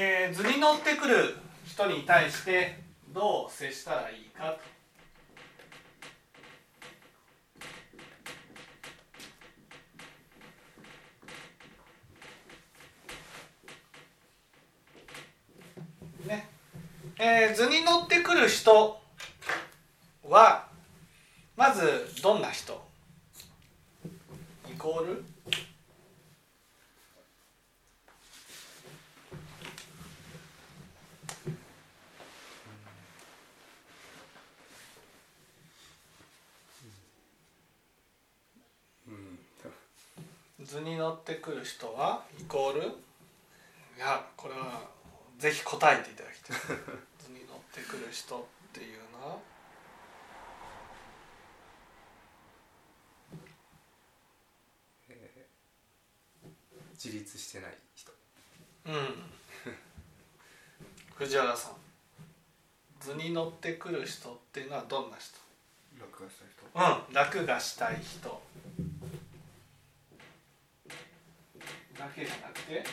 えー図に乗ってくる人に対してどう接したらいいかとねえー図に乗ってくる人はまずどんな人？イコール？図に乗ってくる人はイコールいやこれはぜひ答えていただきたい。図に乗ってくる人っていうのは。自立してない人。うん。藤原さん。図に乗ってくる人っていうのはどんな人？落語した人。うん楽がしたい人だけじゃなくて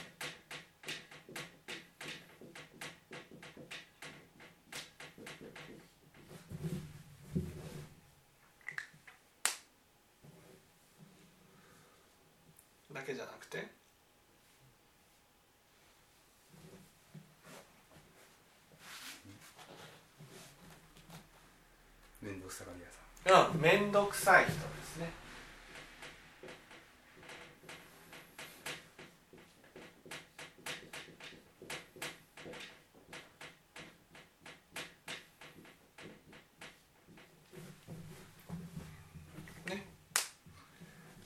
だけじゃなくて面倒くさがり屋さん。うん面倒くさい人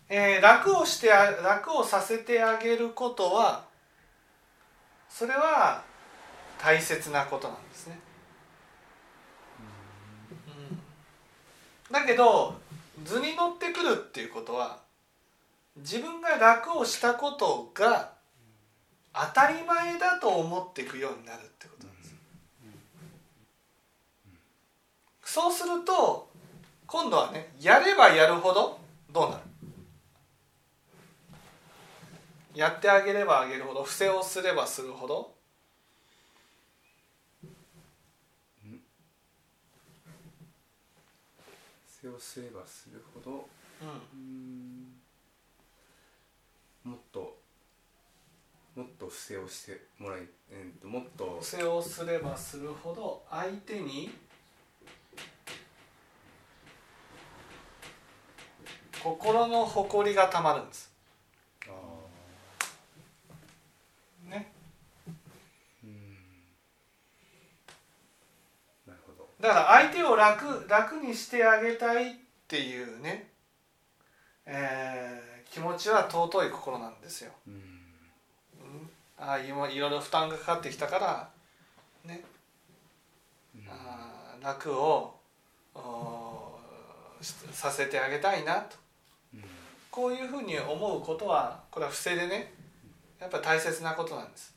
えー楽をしてあ楽をさせてあげることはそれは大切なことなんですね。うんだけど図に乗ってくるっていうことは自分が楽をしたことが当たり前だと思っていくようになるってことなんです。そうすると今度はねやればやるほどどうなる？やってあげればあげるほど不正をすればするほど。背をすればするほど。うん。うん。もっともっと不正をしてもらい、えー、ともっと。不正をすればするほど相手に心の誇りがたまるんですあねーうんなるほどだから相手を楽楽にしてあげたいっていうね、えー気持ちは尊い心なんですよ。うん。うん。ああ今いろいろ負担がかかってきたからね。うん。あー楽をさせてあげたいなと。うん。こういうふうに思うことはこれは不正でねやっぱり大切なことなんです。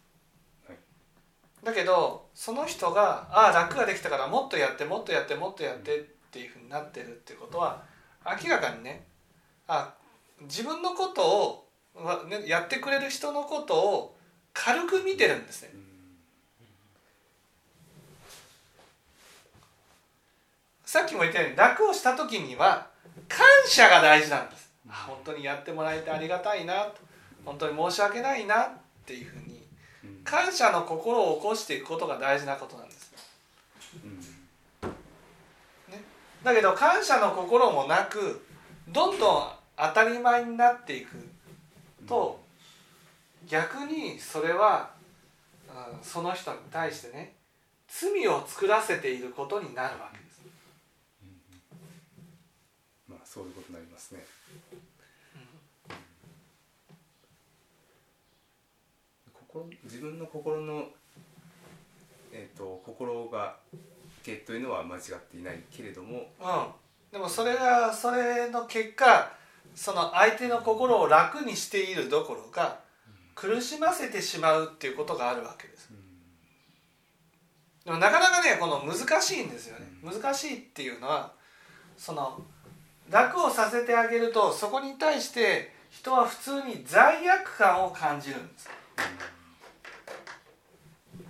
はいだけどその人がああ楽ができたからもっとやってもっとやってもっとやってっていうふうになってるっていうことは明らかにねあ自分のことを、やってくれる人のことを軽く見てるんですね。うんさっきも言ったように楽をした時には感謝が大事なんです。あ本当にやってもらえてありがたいなと本当に申し訳ないなっていうふうにうん感謝の心を起こしていくことが大事なことなんです。うん。だけど感謝の心もなくどんどん当たり前になっていくと逆にそれはうんその人に対してね罪を作らせていることになるわけです。まあそういうことになりますね心自分の心のえっ、と心がけというのは間違っていないけれどもうん、でもそれがそれの結果その相手の心を楽にしているどころか苦しませてしまうっていうことがあるわけです。でもなかなかねこの難しいんですよね。難しいっていうのはその楽をさせてあげるとそこに対して人は普通に罪悪感を感じるんです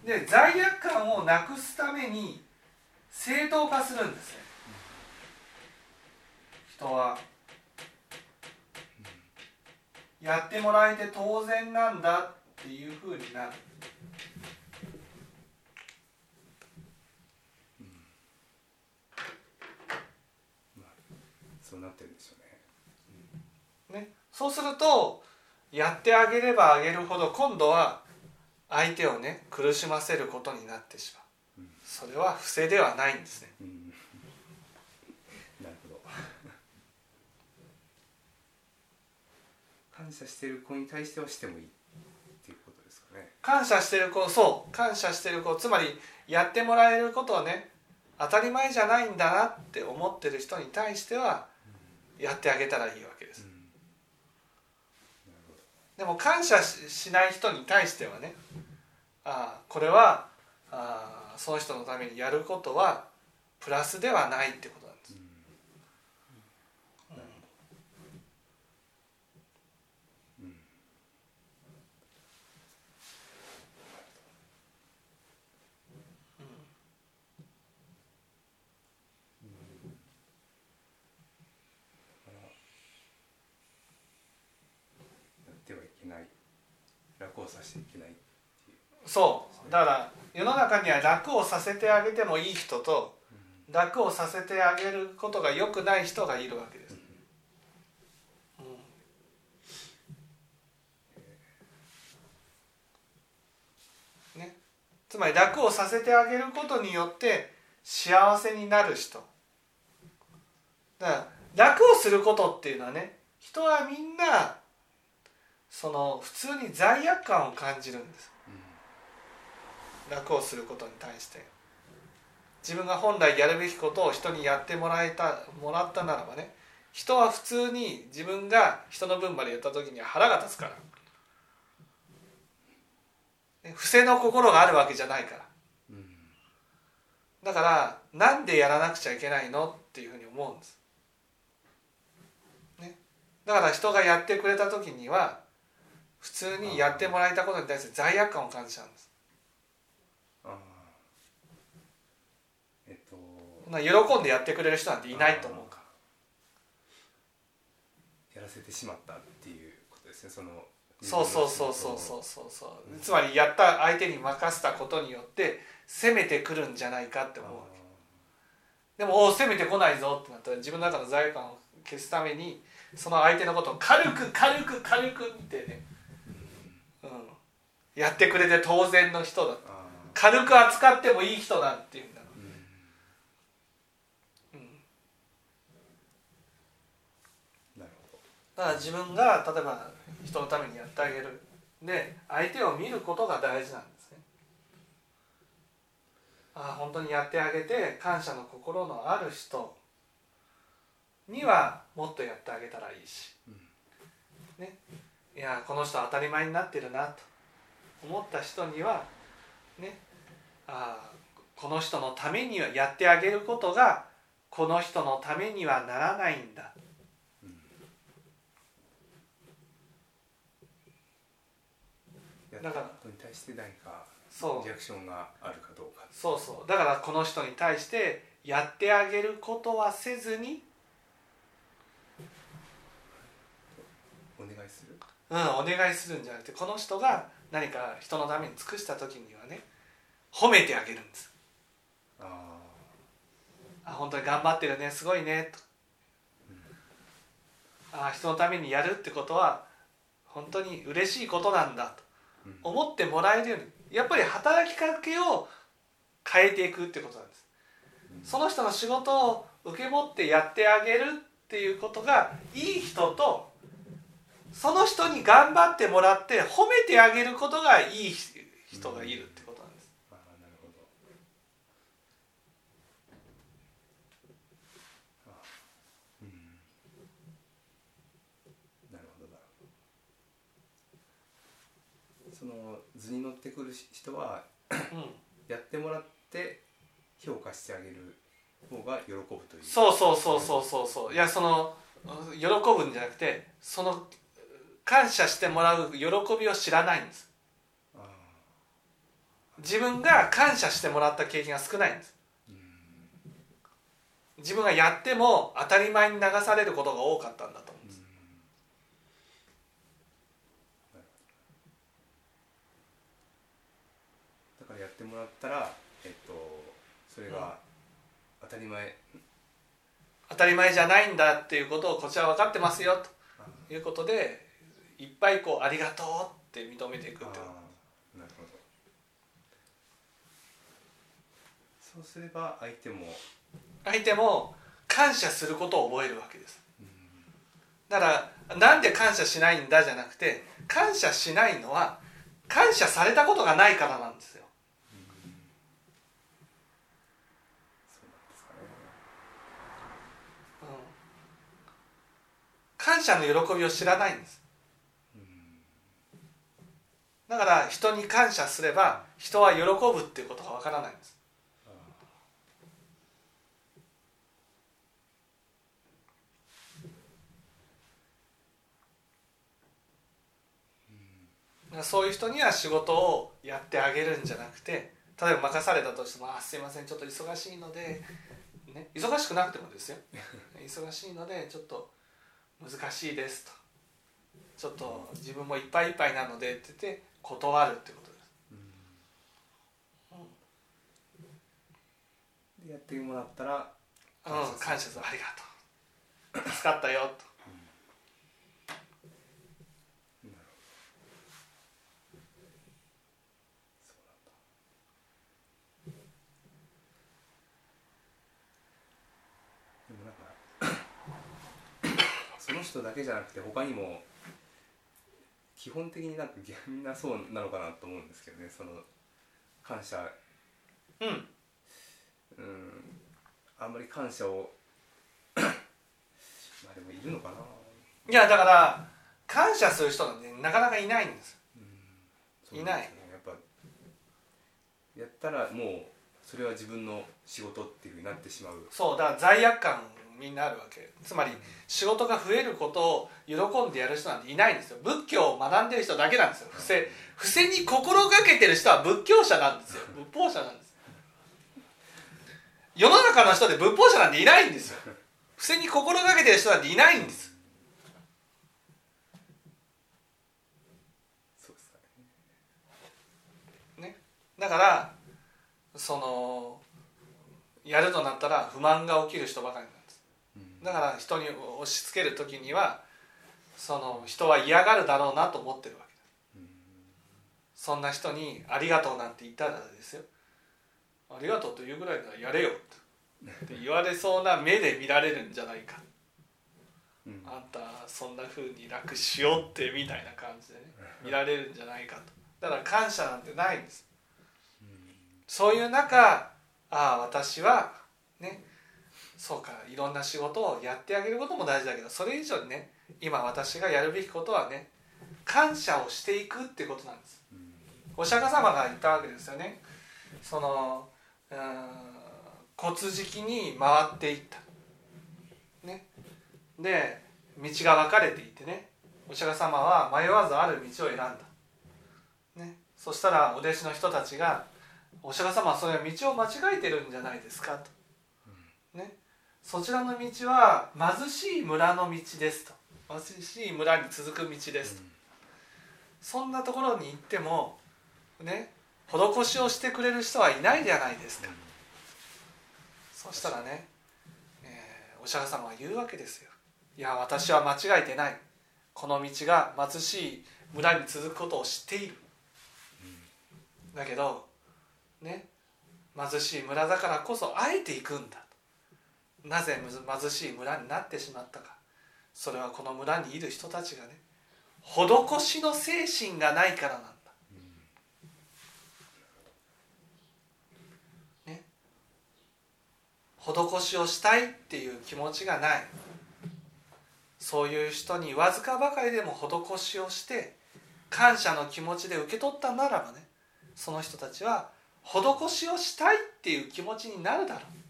で罪悪感をなくすために正当化するんですね。人は。やってもらえて当然なんだっていうふうになる。そうなってるんでしょうね。ね。そうするとやってあげればあげるほど今度は相手をね苦しませることになってしまう。それは不正ではないんですね。うん。なるほど。感謝してる子に対してはしてもいいっていうことですかね。感謝してる子そう。感謝してる子つまりやってもらえることはね当たり前じゃないんだなって思ってる人に対してはやってあげたらいいわけです。うん。でも感謝ししない人に対してはねあこれはあその人のためにやることはプラスではないってことなんです。うん。やってはいけない楽をさせていけないそう。だから世の中には楽をさせてあげてもいい人と楽をさせてあげることが良くない人がいるわけです、うん。ね、つまり楽をさせてあげることによって幸せになる人。だから楽をすることっていうのはね人はみんなその普通に罪悪感を感じるんです楽をすることに対して。自分が本来やるべきことを人にやってもらえたもらったならばね人は普通に自分が人の分までやった時には腹が立つから、ね不正の心があるわけじゃないから。うんだからなんでやらなくちゃいけないのっていうふうに思うんです、ね、だから人がやってくれた時には普通にやってもらえたことに対して罪悪感を感じちゃうんですああえっとそんな喜んでやってくれる人なんていないと思うから。やらせてしまったっていうことですね。そのそうそうそうそうそうそうそう。つまりやった相手に任せたことによって攻めてくるんじゃないかってあ思うでもおう攻めてこないぞってなったら自分の中の罪悪感を消すためにその相手のことを軽く軽く軽くってね、うん、やってくれて当然の人だ。軽く扱ってもいい人だっていうんだろうんう、うん、なるほだから自分が例えば人のためにやってあげる。で相手を見ることが大事なんですね。ああ本当にやってあげて感謝の心のある人にはもっとやってあげたらいいし、ね、いやこの人は当たり前になってるなと思った人にはね。ああこの人のためにはやってあげることがこの人のためにはならないんだどやっだかに対して何かそう。リアクションがあるかどうか。そうそう。だからこの人に対してやってあげることはせずに、お願いする？うん、お願いするんじゃなくてこの人が何か人のために尽くした時にはね褒めてあげるんです。ああ本当に頑張ってるねすごいねと。あ人のためにやるってことは本当に嬉しいことなんだと。うん思ってもらえるようにやっぱり働きかけを変えていくってことなんです。その人の仕事を受け持ってやってあげるっていうことがいい人とその人に頑張ってもらって褒めてあげることがいい人がいるってことなんです。ああなるほどあうんなるほどなるほどその図に乗ってくる人はうん、やってもらって評価してあげる方が喜ぶという。そうそうそうそうそうそう。いやその喜ぶんじゃなくてその感謝してもらう喜びを知らないんです。あ自分が感謝してもらった経験が少ないんです。自分がやっても当たり前に流されることが多かったんだと思うんですだからやってもらったらえっとそれが当たり前、当たり前じゃないんだっていうことをこちら分かってますよあということでいっぱいこう「ありがとう」って認めていくってそうすれば相手も。相手も感謝することを覚えるわけです。だからなんで感謝しないんだじゃなくて感謝しないのは感謝されたことがないからなんですよそうなんですかね感謝の喜びを知らないんです。だから人に感謝すれば人は喜ぶっていうことがわからないんです。そういう人には仕事をやってあげるんじゃなくて例えば任されたとしても「あすいませんちょっと忙しいので」ね、忙しくなくてもですよ。忙しいのでちょっと難しいですと。ちょっと自分もいっぱいいっぱいなのでって言って断るってことです。でやってもらったらうん、感謝する。ありがとう。助かったよとでもなんかその人だけじゃなくて他にも基本的になんかみんなそうなのかなと思うんですけどねその感謝。うん。うん。あんまり感謝を まあでもいるのかな。いやだから感謝する人がねなかなかいないんですそういないですね。やっぱやったらもうそれは自分の仕事っていうふうになってしまう。そうだから罪悪感みんなあるわけ。つまり仕事が増えることを喜んでやる人なんていないんですよ。仏教を学んでる人だけなんですよ。伏せ伏せに心がけてる人は仏教者なんですよ。仏法者なんです世の中の人で仏法者なんていないんですよ。伏せに心がけてる人なんていないんです。ね。ね。だからそのやるとなったら不満が起きる人ばかりなんです。うんだから人に押し付ける時にはその人は嫌がるだろうなと思ってるわけ。ですそんな人に「ありがとう」なんて言ったらですよ「ありがとう」というぐらいならやれよって。言われそうな目で見られるんじゃないか。うん。あんたそんな風に楽しようってみたいな感じでね見られるんじゃないかと。だから感謝なんてないんです。そういう中ああ私はねそうかいろんな仕事をやってあげることも大事だけどそれ以上にね今私がやるべきことはね感謝をしていくっていうことなんです。お釈迦様が言ったわけですよね。そのうん骨敷に回っていった。ね。で道が分かれていてねお釈迦様は迷わずある道を選んだ、ね、そしたらお弟子の人たちが「お釈迦様はそれは道を間違えてるんじゃないですか」と。ね、そちらの道は貧しい村の道ですと。貧しい村に続く道ですと。そんなところに行ってもね施しをしてくれる人はいないじゃないですか。そしたらね、えーお釈迦様は言うわけですよ。いや私は間違えてない。この道が貧しい村に続くことを知っている。だけどね貧しい村だからこそあえて行くんだなぜ貧しい村になってしまったか。それはこの村にいる人たちがね施しの精神がないからなんだ、ね。施しをしたいっていう気持ちがない。そういう人にわずかばかりでも施しをして感謝の気持ちで受け取ったならばねその人たちは施しをしたいっていう気持ちになるだろう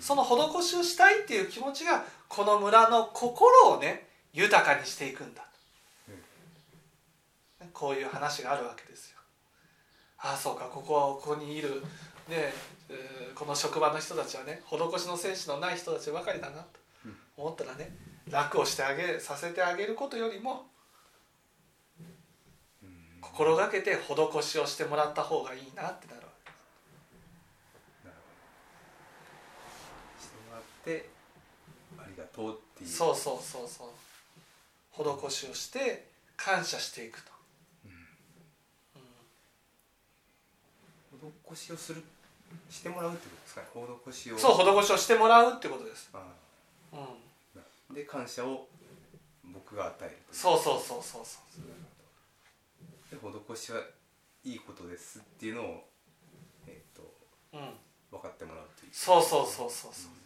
その施しをしたいっていう気持ちがこの村の心をね豊かにしていくんだ。とこういう話があるわけですよ。ああそうかここここにいる、ねえーこの職場の人たちはね施しの精神のない人たちばかりだなとうん。思ったらね楽をしてあげさせてあげることよりもうん。心がけて施しをしてもらった方がいいなってなるわけなるほどしてありがとうっていう。そうそうそうそう。施しをして感謝していくと、うん。う施しをするしてもらうってことですかね。施しを。ん、そう施しをしてもらうってことです、あうん、あで感謝を僕が与えるそうそうそうそうそう。で施しはいいことですっていうのをえっ、とうん。分かってもらうという。そうそうそうそうそう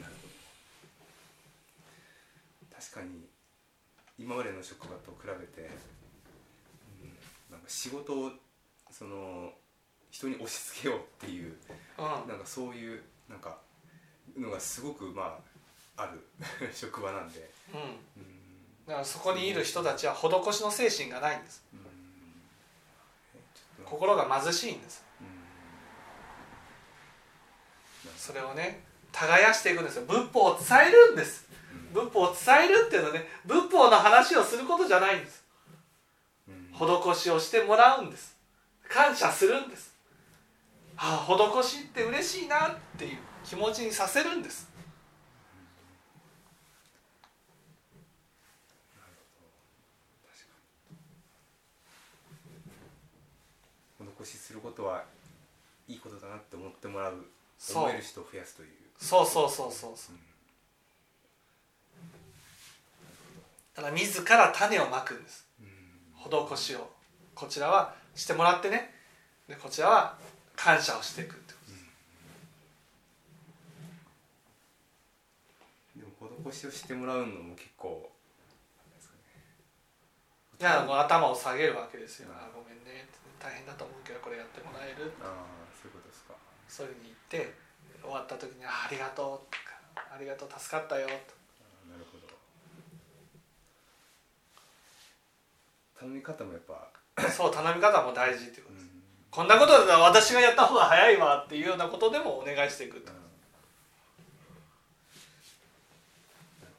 なるほど。確かに今までの職場と比べて、うん、なんか仕事をその人に押し付けようっていううんなんかそういうなんかのがすごくまあある 職場なんで、うん。うん。だからそこにいる人たちは施しの精神がないんです。うん。心が貧しいんです。うん。それをね耕していくんですよ。仏法を伝えるんです。仏法を伝えるっていうのはね仏法の話をすることじゃないんです。うん。施しをしてもらうんです。感謝するんです。ああ施しって嬉しいなっていう気持ちにさせるんです。施しすることはいいことだなって思ってもらう。思える人を増やすというそうそうそうそうそう。だから自ら種をまくんです。うん施しをこちらはしてもらってね。でこちらは感謝をしていくってことです。でも施しをしてもらうのも結構なんですかねいやもう頭を下げるわけですよ「あごめんね」大変だと思うけどこれやってもらえるああそういうことですか。そういうふうに言って終わった時に「あありがとう」とか「ありがとう助かったよ」と。なるほど。頼み方もやっぱ、そう頼み方も大事っていうことです、うん。こんなことだったら私がやった方が早いわっていうようなことでもお願いしていくと。なるほ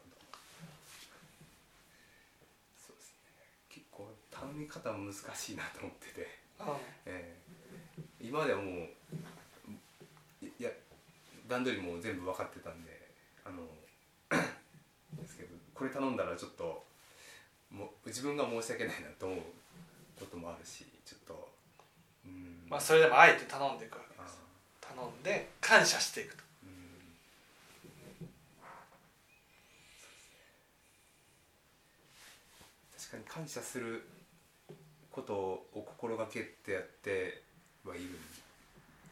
ど。そうですね。結構頼み方も難しいなと思ってて、えー。今まではもう段取りも全部分かってたんであの ですけどこれ頼んだらちょっともう自分が申し訳ないなと思うこともあるしちょっとうん。まあ、それでもあえて頼んでいくわけあです。頼んで感謝していくと。感謝することを心がけてやってはいる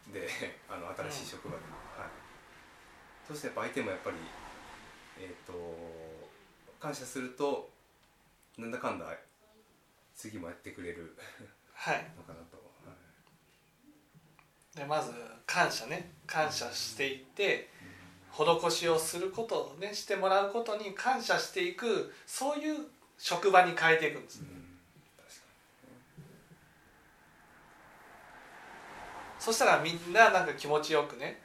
んであの新しい職場で、はい、そしてやっぱ相手もやっぱりえっ、と感謝するとなんだかんだ次もやってくれるはい。のかなと、はい。でまず感謝ね。感謝していって施しをすることをねしてもらうことに感謝していくそういう職場に変えていくんですうん。そしたらみんななんか気持ちよくね、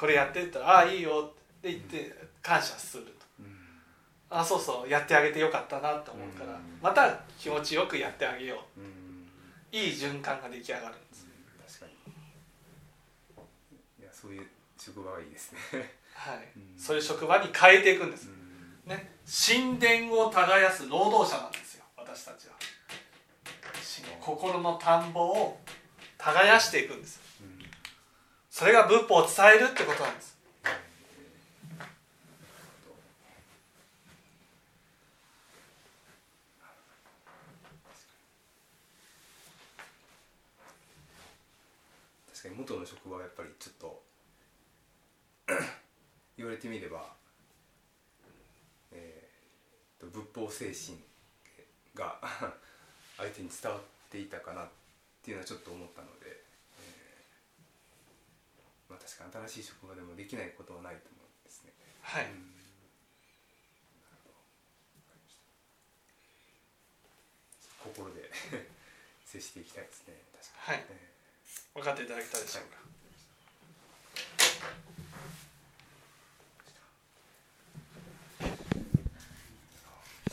これやってったら「ああいいよ」って言って感謝すると。うん「あそうそうやってあげてよかったな」と思うからうん。また気持ちよくやってあげよう。んうん。ういい循環が出来上がるんです。確かに。いやそういう職場はいいですね。はい。うん。そういう職場に変えていくんです。うん。ね。神殿を耕す労働者なんですよ私たちは。し心の田んぼを耕していくんです。うんそれが仏法を伝えるってことなんです。確かに元の職場はやっぱりちょっと 言われてみれば、えー、と仏法精神が 相手に伝わっていたかなっていうのはちょっと思ったので、まあ、確か新しい職場でもできないことはないと思うんですね。はい、心で 接していきたいですね。確かに、ね、はい。分かっていただけたでしょうか。はい